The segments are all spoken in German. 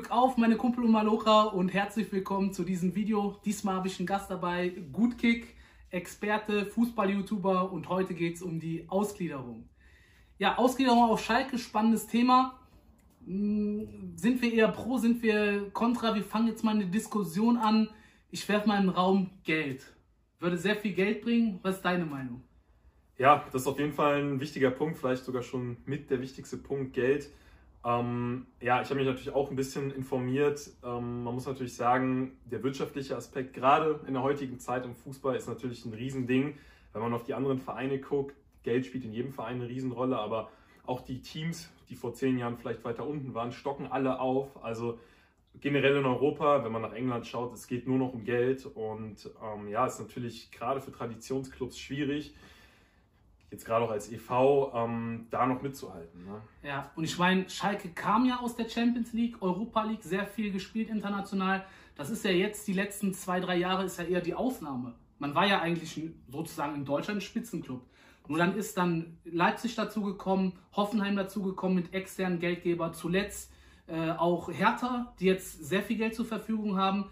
Glück auf, meine Kumpel und Malocha und herzlich willkommen zu diesem Video. Diesmal habe ich einen Gast dabei, Gutkick, Experte, Fußball-YouTuber und heute geht es um die Ausgliederung. Ja, Ausgliederung auf Schalke, spannendes Thema. Hm, sind wir eher pro, sind wir kontra? Wir fangen jetzt mal eine Diskussion an. Ich werfe mal den Raum Geld. Würde sehr viel Geld bringen. Was ist deine Meinung? Ja, das ist auf jeden Fall ein wichtiger Punkt, vielleicht sogar schon mit der wichtigste Punkt, Geld. Ähm, ja, ich habe mich natürlich auch ein bisschen informiert. Ähm, man muss natürlich sagen, der wirtschaftliche Aspekt, gerade in der heutigen Zeit im Fußball, ist natürlich ein Riesending. Wenn man auf die anderen Vereine guckt, Geld spielt in jedem Verein eine Riesenrolle, aber auch die Teams, die vor zehn Jahren vielleicht weiter unten waren, stocken alle auf. Also generell in Europa, wenn man nach England schaut, es geht nur noch um Geld und ähm, ja, ist natürlich gerade für Traditionsclubs schwierig jetzt gerade auch als EV, ähm, da noch mitzuhalten. Ne? Ja, und ich meine, Schalke kam ja aus der Champions League, Europa League, sehr viel gespielt international. Das ist ja jetzt, die letzten zwei, drei Jahre ist ja eher die Ausnahme. Man war ja eigentlich sozusagen in Deutschland ein Spitzenclub. Nur dann ist dann Leipzig dazugekommen, Hoffenheim dazugekommen mit externen Geldgeber, zuletzt äh, auch Hertha, die jetzt sehr viel Geld zur Verfügung haben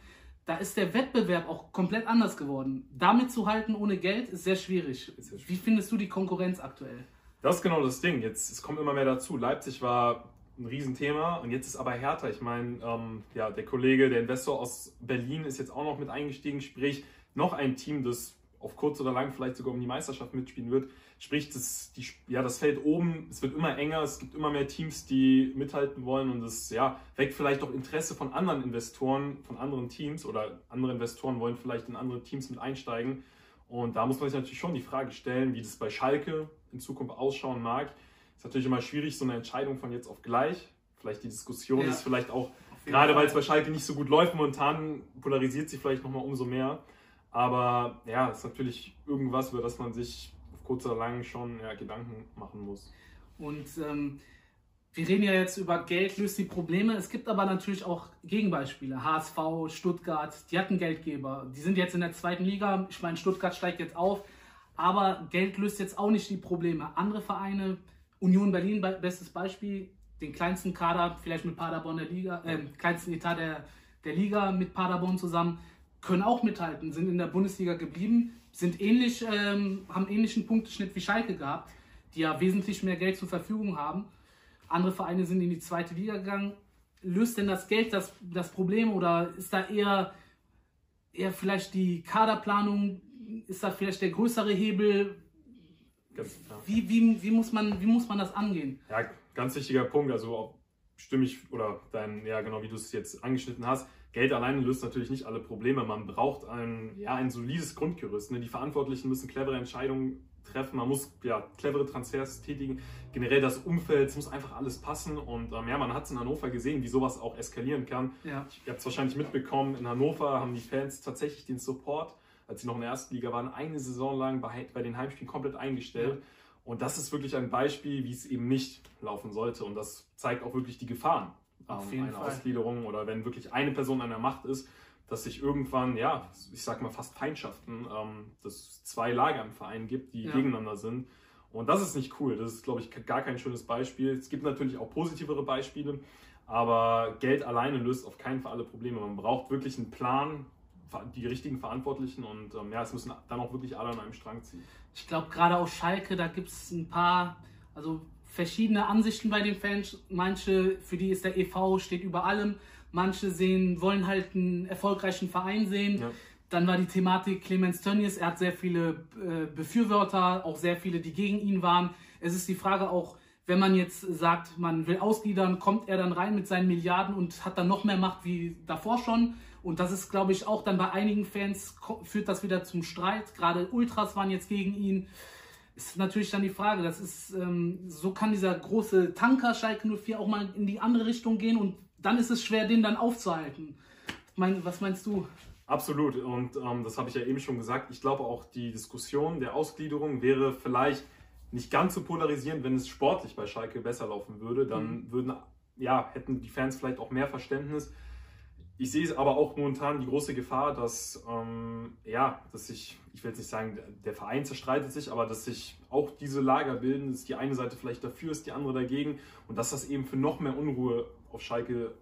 da ist der Wettbewerb auch komplett anders geworden. Damit zu halten ohne Geld ist sehr schwierig. Ist sehr schwierig. Wie findest du die Konkurrenz aktuell? Das ist genau das Ding. Jetzt es kommt immer mehr dazu. Leipzig war ein Riesenthema und jetzt ist aber härter. Ich meine, ähm, ja, der Kollege, der Investor aus Berlin ist jetzt auch noch mit eingestiegen. Sprich, noch ein Team, das auf kurz oder lang vielleicht sogar um die Meisterschaft mitspielen wird. Sprich, das, die, ja, das Feld oben, es wird immer enger, es gibt immer mehr Teams, die mithalten wollen und es ja, weckt vielleicht auch Interesse von anderen Investoren, von anderen Teams oder andere Investoren wollen vielleicht in andere Teams mit einsteigen. Und da muss man sich natürlich schon die Frage stellen, wie das bei Schalke in Zukunft ausschauen mag. Ist natürlich immer schwierig, so eine Entscheidung von jetzt auf gleich. Vielleicht die Diskussion ja. ist vielleicht auch, gerade weil es bei Schalke nicht so gut läuft, momentan polarisiert sie vielleicht nochmal umso mehr. Aber ja, es ist natürlich irgendwas, über das man sich kurz oder lang schon ja, Gedanken machen muss. Und ähm, wir reden ja jetzt über Geld löst die Probleme. Es gibt aber natürlich auch Gegenbeispiele. HSV, Stuttgart, die hatten Geldgeber. Die sind jetzt in der zweiten Liga. Ich meine, Stuttgart steigt jetzt auf. Aber Geld löst jetzt auch nicht die Probleme. Andere Vereine, Union Berlin, bestes Beispiel, den kleinsten Kader, vielleicht mit Paderborn der Liga, äh, kleinsten Etat der, der Liga mit Paderborn zusammen können auch mithalten, sind in der Bundesliga geblieben, sind ähnlich, ähm, haben ähnlichen Punkteschnitt wie Schalke gehabt, die ja wesentlich mehr Geld zur Verfügung haben. Andere Vereine sind in die zweite Liga gegangen. Löst denn das Geld das, das Problem oder ist da eher, eher vielleicht die Kaderplanung, ist da vielleicht der größere Hebel? Wie, wie, wie, muss man, wie muss man das angehen? Ja, ganz wichtiger Punkt. Also stimme ich, oder dein, ja genau, wie du es jetzt angeschnitten hast, Geld alleine löst natürlich nicht alle Probleme. Man braucht ein, ja, ein solides Grundgerüst. Ne? Die Verantwortlichen müssen clevere Entscheidungen treffen. Man muss ja, clevere Transfers tätigen. Generell das Umfeld, es muss einfach alles passen. Und ähm, ja, man hat es in Hannover gesehen, wie sowas auch eskalieren kann. Ja. Ihr habt es wahrscheinlich mitbekommen, in Hannover haben die Fans tatsächlich den Support, als sie noch in der ersten Liga waren, eine Saison lang bei, bei den Heimspielen komplett eingestellt. Ja. Und das ist wirklich ein Beispiel, wie es eben nicht laufen sollte. Und das zeigt auch wirklich die Gefahren auf ähm, eine Fall. Ausgliederung oder wenn wirklich eine Person an der Macht ist, dass sich irgendwann, ja, ich sag mal fast Feindschaften, ähm, dass es zwei Lager im Verein gibt, die ja. gegeneinander sind. Und das ist nicht cool. Das ist, glaube ich, gar kein schönes Beispiel. Es gibt natürlich auch positivere Beispiele, aber Geld alleine löst auf keinen Fall alle Probleme. Man braucht wirklich einen Plan, die richtigen Verantwortlichen und ähm, ja, es müssen dann auch wirklich alle an einem Strang ziehen. Ich glaube, gerade auf Schalke, da gibt es ein paar, also verschiedene Ansichten bei den Fans. Manche, für die ist der EV steht über allem. Manche sehen, wollen halt einen erfolgreichen Verein sehen. Ja. Dann war die Thematik Clemens Tönnies. Er hat sehr viele äh, Befürworter, auch sehr viele, die gegen ihn waren. Es ist die Frage auch, wenn man jetzt sagt, man will ausgliedern, kommt er dann rein mit seinen Milliarden und hat dann noch mehr Macht wie davor schon. Und das ist, glaube ich, auch dann bei einigen Fans führt das wieder zum Streit. Gerade Ultras waren jetzt gegen ihn ist natürlich dann die Frage, das ist, ähm, so kann dieser große Tanker Schalke 04 auch mal in die andere Richtung gehen und dann ist es schwer, den dann aufzuhalten. Mein, was meinst du? Absolut und ähm, das habe ich ja eben schon gesagt. Ich glaube auch die Diskussion der Ausgliederung wäre vielleicht nicht ganz so polarisierend, wenn es sportlich bei Schalke besser laufen würde. Dann mhm. würden, ja, hätten die Fans vielleicht auch mehr Verständnis ich sehe aber auch momentan die große Gefahr, dass, ähm, ja, dass sich, ich will jetzt nicht sagen, der Verein zerstreitet sich, aber dass sich auch diese Lager bilden, dass die eine Seite vielleicht dafür ist, die andere dagegen und dass das eben für noch mehr Unruhe auf Schalke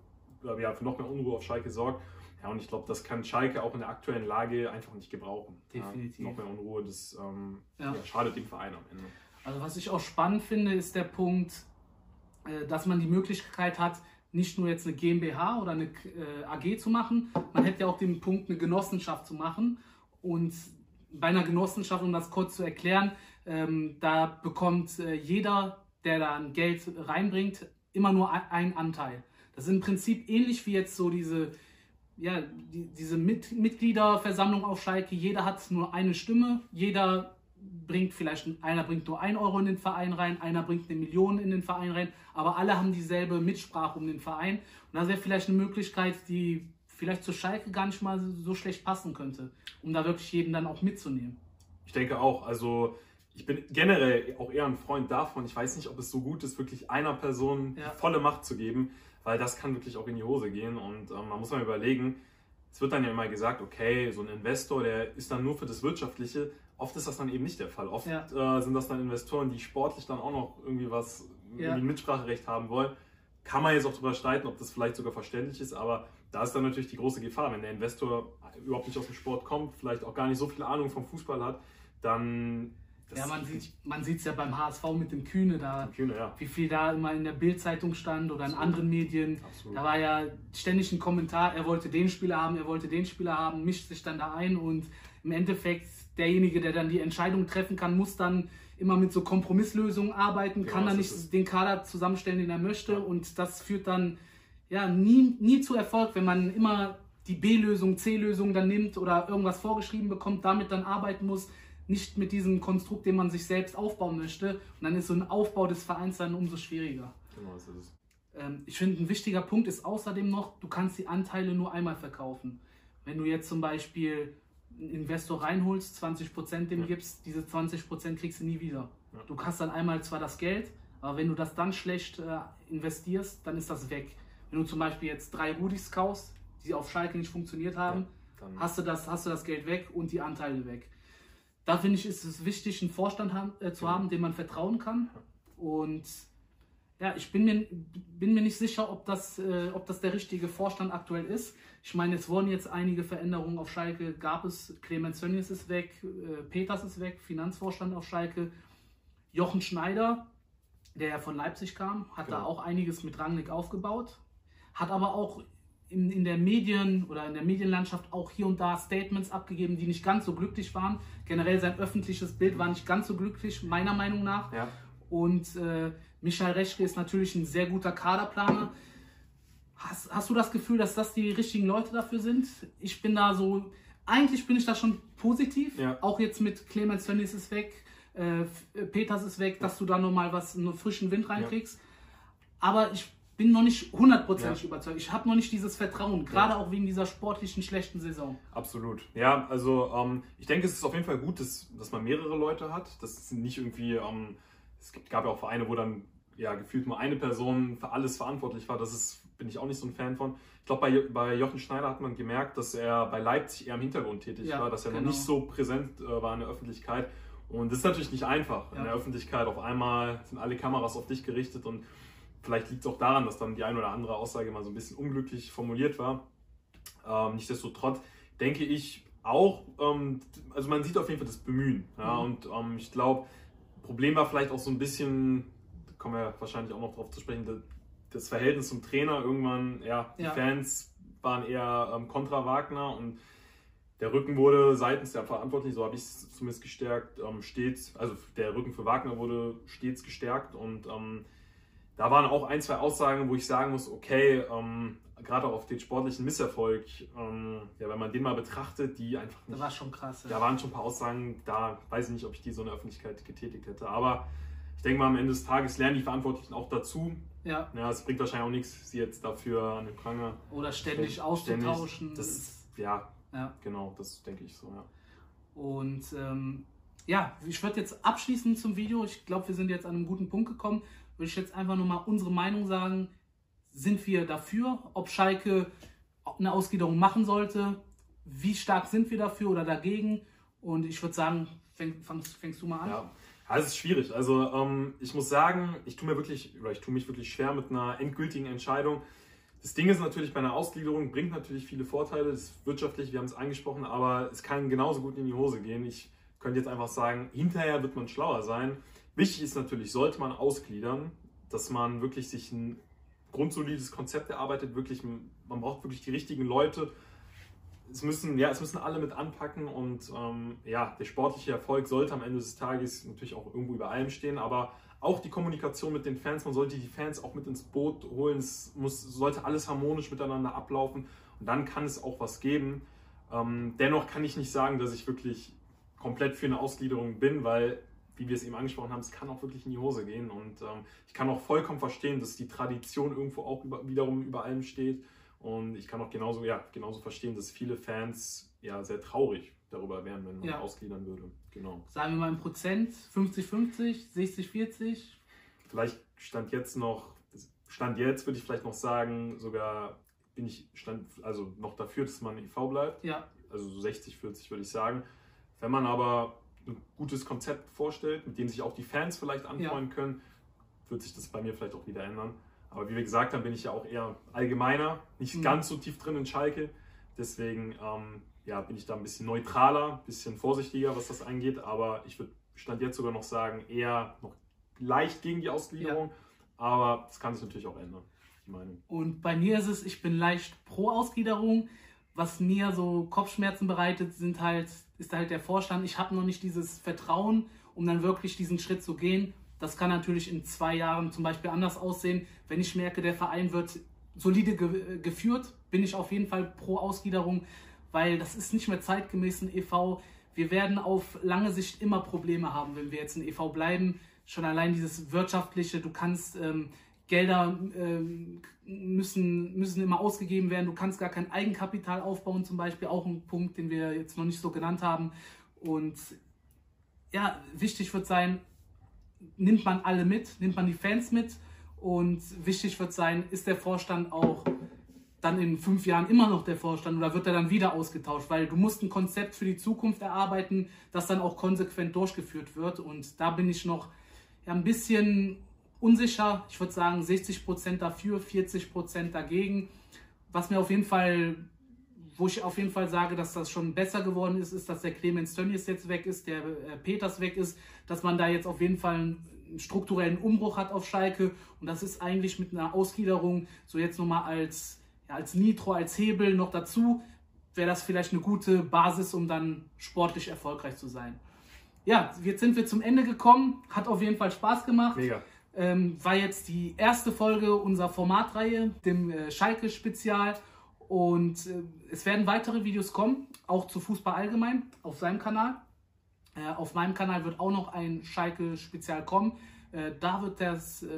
ja, für noch mehr Unruhe auf Schalke sorgt. Ja, und ich glaube, das kann Schalke auch in der aktuellen Lage einfach nicht gebrauchen. Definitiv. Ja, noch mehr Unruhe, das ähm, ja. schadet dem Verein am Ende. Also was ich auch spannend finde, ist der Punkt, äh, dass man die Möglichkeit hat, nicht nur jetzt eine GmbH oder eine äh, AG zu machen, man hätte ja auch den Punkt, eine Genossenschaft zu machen. Und bei einer Genossenschaft, um das kurz zu erklären, ähm, da bekommt äh, jeder, der da Geld reinbringt, immer nur einen Anteil. Das ist im Prinzip ähnlich wie jetzt so diese, ja, die, diese Mit Mitgliederversammlung auf Schalke. Jeder hat nur eine Stimme, jeder bringt vielleicht, einer bringt nur ein Euro in den Verein rein, einer bringt eine Million in den Verein rein, aber alle haben dieselbe Mitsprache um den Verein. Und das wäre vielleicht eine Möglichkeit, die vielleicht zur Schalke gar nicht mal so schlecht passen könnte, um da wirklich jeden dann auch mitzunehmen. Ich denke auch. Also ich bin generell auch eher ein Freund davon. Ich weiß nicht, ob es so gut ist, wirklich einer Person ja. volle Macht zu geben, weil das kann wirklich auch in die Hose gehen. Und ähm, man muss mal überlegen, es wird dann ja immer gesagt, okay, so ein Investor, der ist dann nur für das Wirtschaftliche. Oft ist das dann eben nicht der Fall. Oft ja. äh, sind das dann Investoren, die sportlich dann auch noch irgendwie was, ja. irgendwie Mitspracherecht haben wollen. Kann man jetzt auch darüber streiten, ob das vielleicht sogar verständlich ist, aber da ist dann natürlich die große Gefahr, wenn der Investor überhaupt nicht aus dem Sport kommt, vielleicht auch gar nicht so viel Ahnung vom Fußball hat, dann das ja, man sieht man es ja beim HSV mit dem Kühne da, Kühne, ja. wie viel da immer in der Bildzeitung stand oder in Absolut. anderen Medien. Absolut. Da war ja ständig ein Kommentar, er wollte den Spieler haben, er wollte den Spieler haben, mischt sich dann da ein und im Endeffekt derjenige, der dann die Entscheidung treffen kann, muss dann immer mit so Kompromisslösungen arbeiten, genau, kann dann nicht den Kader zusammenstellen, den er möchte ja. und das führt dann ja nie, nie zu Erfolg, wenn man immer die B-Lösung, C-Lösung dann nimmt oder irgendwas vorgeschrieben bekommt, damit dann arbeiten muss nicht mit diesem Konstrukt, den man sich selbst aufbauen möchte. Und dann ist so ein Aufbau des Vereins dann umso schwieriger. Genau, so ist es. Ähm, ich finde, ein wichtiger Punkt ist außerdem noch, du kannst die Anteile nur einmal verkaufen. Wenn du jetzt zum Beispiel einen Investor reinholst, 20% dem ja. gibst, diese 20% kriegst du nie wieder. Ja. Du hast dann einmal zwar das Geld, aber wenn du das dann schlecht äh, investierst, dann ist das weg. Wenn du zum Beispiel jetzt drei Rudis kaufst, die auf Schalke nicht funktioniert haben, ja, hast, du das, hast du das Geld weg und die Anteile weg da finde ich, ist es wichtig, einen Vorstand haben, äh, zu haben, dem man vertrauen kann. Und ja, ich bin mir, bin mir nicht sicher, ob das, äh, ob das der richtige Vorstand aktuell ist. Ich meine, es wurden jetzt einige Veränderungen auf Schalke, gab es, Clemens Sönnies ist weg, äh, Peters ist weg, Finanzvorstand auf Schalke, Jochen Schneider, der ja von Leipzig kam, hat genau. da auch einiges mit Rangnick aufgebaut, hat aber auch in, in der Medien oder in der Medienlandschaft auch hier und da Statements abgegeben, die nicht ganz so glücklich waren. Generell sein öffentliches Bild war nicht ganz so glücklich, meiner Meinung nach. Ja. Und äh, Michael Reschke ist natürlich ein sehr guter Kaderplaner. Hast, hast du das Gefühl, dass das die richtigen Leute dafür sind? Ich bin da so, eigentlich bin ich da schon positiv. Ja. Auch jetzt mit Clemens Tönnies ist weg, äh, Peters ist weg, dass du da nochmal was, einen frischen Wind reinkriegst. Ja. Aber ich bin noch nicht hundertprozentig ja. überzeugt. Ich habe noch nicht dieses Vertrauen, gerade ja. auch wegen dieser sportlichen schlechten Saison. Absolut. Ja, also ähm, ich denke, es ist auf jeden Fall gut, dass, dass man mehrere Leute hat. Das ist nicht irgendwie, ähm, es gab ja auch Vereine, wo dann ja gefühlt nur eine Person für alles verantwortlich war. Das ist, bin ich auch nicht so ein Fan von. Ich glaube, bei, bei Jochen Schneider hat man gemerkt, dass er bei Leipzig eher im Hintergrund tätig ja, war, dass er genau. noch nicht so präsent äh, war in der Öffentlichkeit. Und das ist natürlich nicht einfach. In der Öffentlichkeit auf einmal sind alle Kameras auf dich gerichtet und Vielleicht liegt es auch daran, dass dann die eine oder andere Aussage mal so ein bisschen unglücklich formuliert war. Ähm, nichtsdestotrotz denke ich auch, ähm, also man sieht auf jeden Fall das Bemühen. Ja, mhm. Und ähm, ich glaube, Problem war vielleicht auch so ein bisschen, da kommen wir wahrscheinlich auch noch drauf zu sprechen, das Verhältnis zum Trainer. Irgendwann, ja, die ja. Fans waren eher ähm, kontra Wagner und der Rücken wurde seitens der Verantwortlichen, so habe ich es zumindest gestärkt, ähm, stets, also der Rücken für Wagner wurde stets gestärkt und ähm, da waren auch ein, zwei Aussagen, wo ich sagen muss, okay, ähm, gerade auf den sportlichen Misserfolg, ähm, ja, wenn man den mal betrachtet, die einfach nicht. Da war schon krass. Ja. Da waren schon ein paar Aussagen, da weiß ich nicht, ob ich die so in der Öffentlichkeit getätigt hätte. Aber ich denke mal, am Ende des Tages lernen die Verantwortlichen auch dazu. Ja. Ja, es bringt wahrscheinlich auch nichts, sie jetzt dafür an den Pranger. Oder ständig auszutauschen. Ständig, das ist, ja, ja, genau, das denke ich so, ja. Und ähm, ja, ich würde jetzt abschließen zum Video. Ich glaube, wir sind jetzt an einem guten Punkt gekommen würde ich jetzt einfach nur mal unsere Meinung sagen. Sind wir dafür, ob Schalke eine Ausgliederung machen sollte? Wie stark sind wir dafür oder dagegen? Und ich würde sagen, fäng, fängst, fängst, du mal an. Ja. Es ist schwierig. Also ähm, ich muss sagen, ich tue mir wirklich, oder ich tue mich wirklich schwer mit einer endgültigen Entscheidung. das Ding ist natürlich, bei einer Ausgliederung bringt natürlich viele Vorteile, das ist wirtschaftlich, wir haben es angesprochen, aber es kann genauso gut in die Hose gehen. Ich könnte jetzt einfach sagen, hinterher wird man schlauer sein. Wichtig ist natürlich, sollte man ausgliedern, dass man wirklich sich ein grundsolides Konzept erarbeitet, wirklich, man braucht wirklich die richtigen Leute. Es müssen, ja, es müssen alle mit anpacken und ähm, ja, der sportliche Erfolg sollte am Ende des Tages natürlich auch irgendwo über allem stehen, aber auch die Kommunikation mit den Fans, man sollte die Fans auch mit ins Boot holen, es muss, sollte alles harmonisch miteinander ablaufen und dann kann es auch was geben. Ähm, dennoch kann ich nicht sagen, dass ich wirklich komplett für eine Ausgliederung bin, weil, wie wir es eben angesprochen haben, es kann auch wirklich in die Hose gehen und ähm, ich kann auch vollkommen verstehen, dass die Tradition irgendwo auch über, wiederum über allem steht und ich kann auch genauso, ja, genauso verstehen, dass viele Fans ja sehr traurig darüber wären, wenn man ja. ausgliedern würde. Genau. Sagen wir mal im Prozent 50-50, 60-40? Vielleicht stand jetzt noch, stand jetzt würde ich vielleicht noch sagen, sogar bin ich stand also noch dafür, dass man IV bleibt. Ja. Also so 60-40 würde ich sagen. Wenn man aber ein gutes Konzept vorstellt, mit dem sich auch die Fans vielleicht anfreunden ja. können, wird sich das bei mir vielleicht auch wieder ändern. Aber wie wir gesagt haben, bin ich ja auch eher allgemeiner, nicht mhm. ganz so tief drin in Schalke. Deswegen ähm, ja, bin ich da ein bisschen neutraler, ein bisschen vorsichtiger, was das angeht. Aber ich würde Stand jetzt sogar noch sagen, eher noch leicht gegen die Ausgliederung. Ja. Aber das kann sich natürlich auch ändern, die Meinung. Und bei mir ist es, ich bin leicht pro Ausgliederung. Was mir so Kopfschmerzen bereitet, sind halt, ist halt der Vorstand. Ich habe noch nicht dieses Vertrauen, um dann wirklich diesen Schritt zu gehen. Das kann natürlich in zwei Jahren zum Beispiel anders aussehen. Wenn ich merke, der Verein wird solide ge geführt, bin ich auf jeden Fall pro Ausgliederung weil das ist nicht mehr zeitgemäß ein EV. Wir werden auf lange Sicht immer Probleme haben, wenn wir jetzt ein EV bleiben. Schon allein dieses wirtschaftliche, du kannst ähm, Gelder ähm, müssen, müssen immer ausgegeben werden, du kannst gar kein Eigenkapital aufbauen, zum Beispiel, auch ein Punkt, den wir jetzt noch nicht so genannt haben. Und ja, wichtig wird sein, nimmt man alle mit, nimmt man die Fans mit und wichtig wird sein, ist der Vorstand auch dann in fünf Jahren immer noch der Vorstand oder wird er dann wieder ausgetauscht? Weil du musst ein Konzept für die Zukunft erarbeiten, das dann auch konsequent durchgeführt wird. Und da bin ich noch ja, ein bisschen unsicher. Ich würde sagen 60% dafür, 40% dagegen. Was mir auf jeden Fall, wo ich auf jeden Fall sage, dass das schon besser geworden ist, ist, dass der Clemens Tönnies jetzt weg ist, der äh, Peters weg ist, dass man da jetzt auf jeden Fall einen strukturellen Umbruch hat auf Schalke. Und das ist eigentlich mit einer Ausgliederung so jetzt nochmal als ja, als Nitro, als Hebel noch dazu, wäre das vielleicht eine gute Basis, um dann sportlich erfolgreich zu sein. Ja, jetzt sind wir zum Ende gekommen. Hat auf jeden Fall Spaß gemacht. Mega. Ähm, war jetzt die erste Folge unserer Formatreihe, dem äh, Schalke-Spezial. Und äh, es werden weitere Videos kommen, auch zu Fußball allgemein, auf seinem Kanal. Äh, auf meinem Kanal wird auch noch ein Schalke-Spezial kommen. Äh, da wird das äh,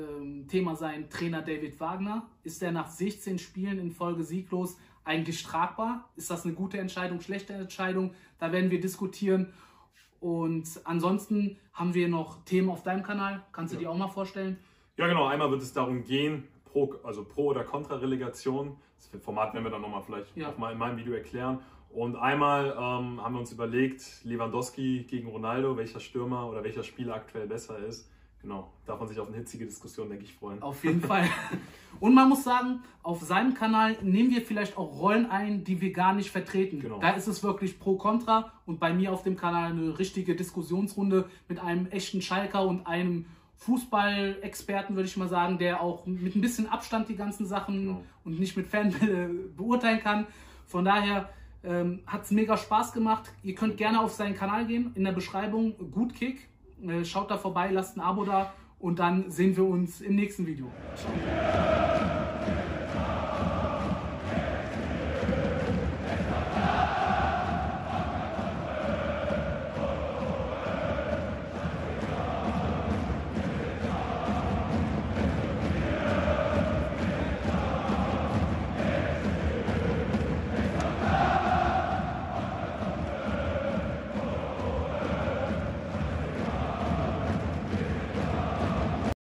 Thema sein, Trainer David Wagner. Ist er nach 16 Spielen in Folge sieglos eigentlich tragbar? Ist das eine gute Entscheidung, schlechte Entscheidung? Da werden wir diskutieren. Und ansonsten haben wir noch Themen auf deinem Kanal. Kannst du ja. die auch mal vorstellen? Ja, genau. Einmal wird es darum gehen, pro, also Pro- oder Kontra-Relegation. Das Format werden wir dann nochmal vielleicht ja. auch mal in meinem Video erklären. Und einmal ähm, haben wir uns überlegt, Lewandowski gegen Ronaldo, welcher Stürmer oder welcher Spieler aktuell besser ist. Genau, darf man sich auf eine hitzige Diskussion, denke ich, freuen. Auf jeden Fall. Und man muss sagen, auf seinem Kanal nehmen wir vielleicht auch Rollen ein, die wir gar nicht vertreten. Genau. Da ist es wirklich pro kontra und bei mir auf dem Kanal eine richtige Diskussionsrunde mit einem echten Schalker und einem Fußballexperten, würde ich mal sagen, der auch mit ein bisschen Abstand die ganzen Sachen genau. und nicht mit Fan beurteilen kann. Von daher ähm, hat es mega Spaß gemacht. Ihr könnt gerne auf seinen Kanal gehen. In der Beschreibung Gutkick äh, schaut da vorbei, lasst ein Abo da und dann sehen wir uns im nächsten Video. Ciao.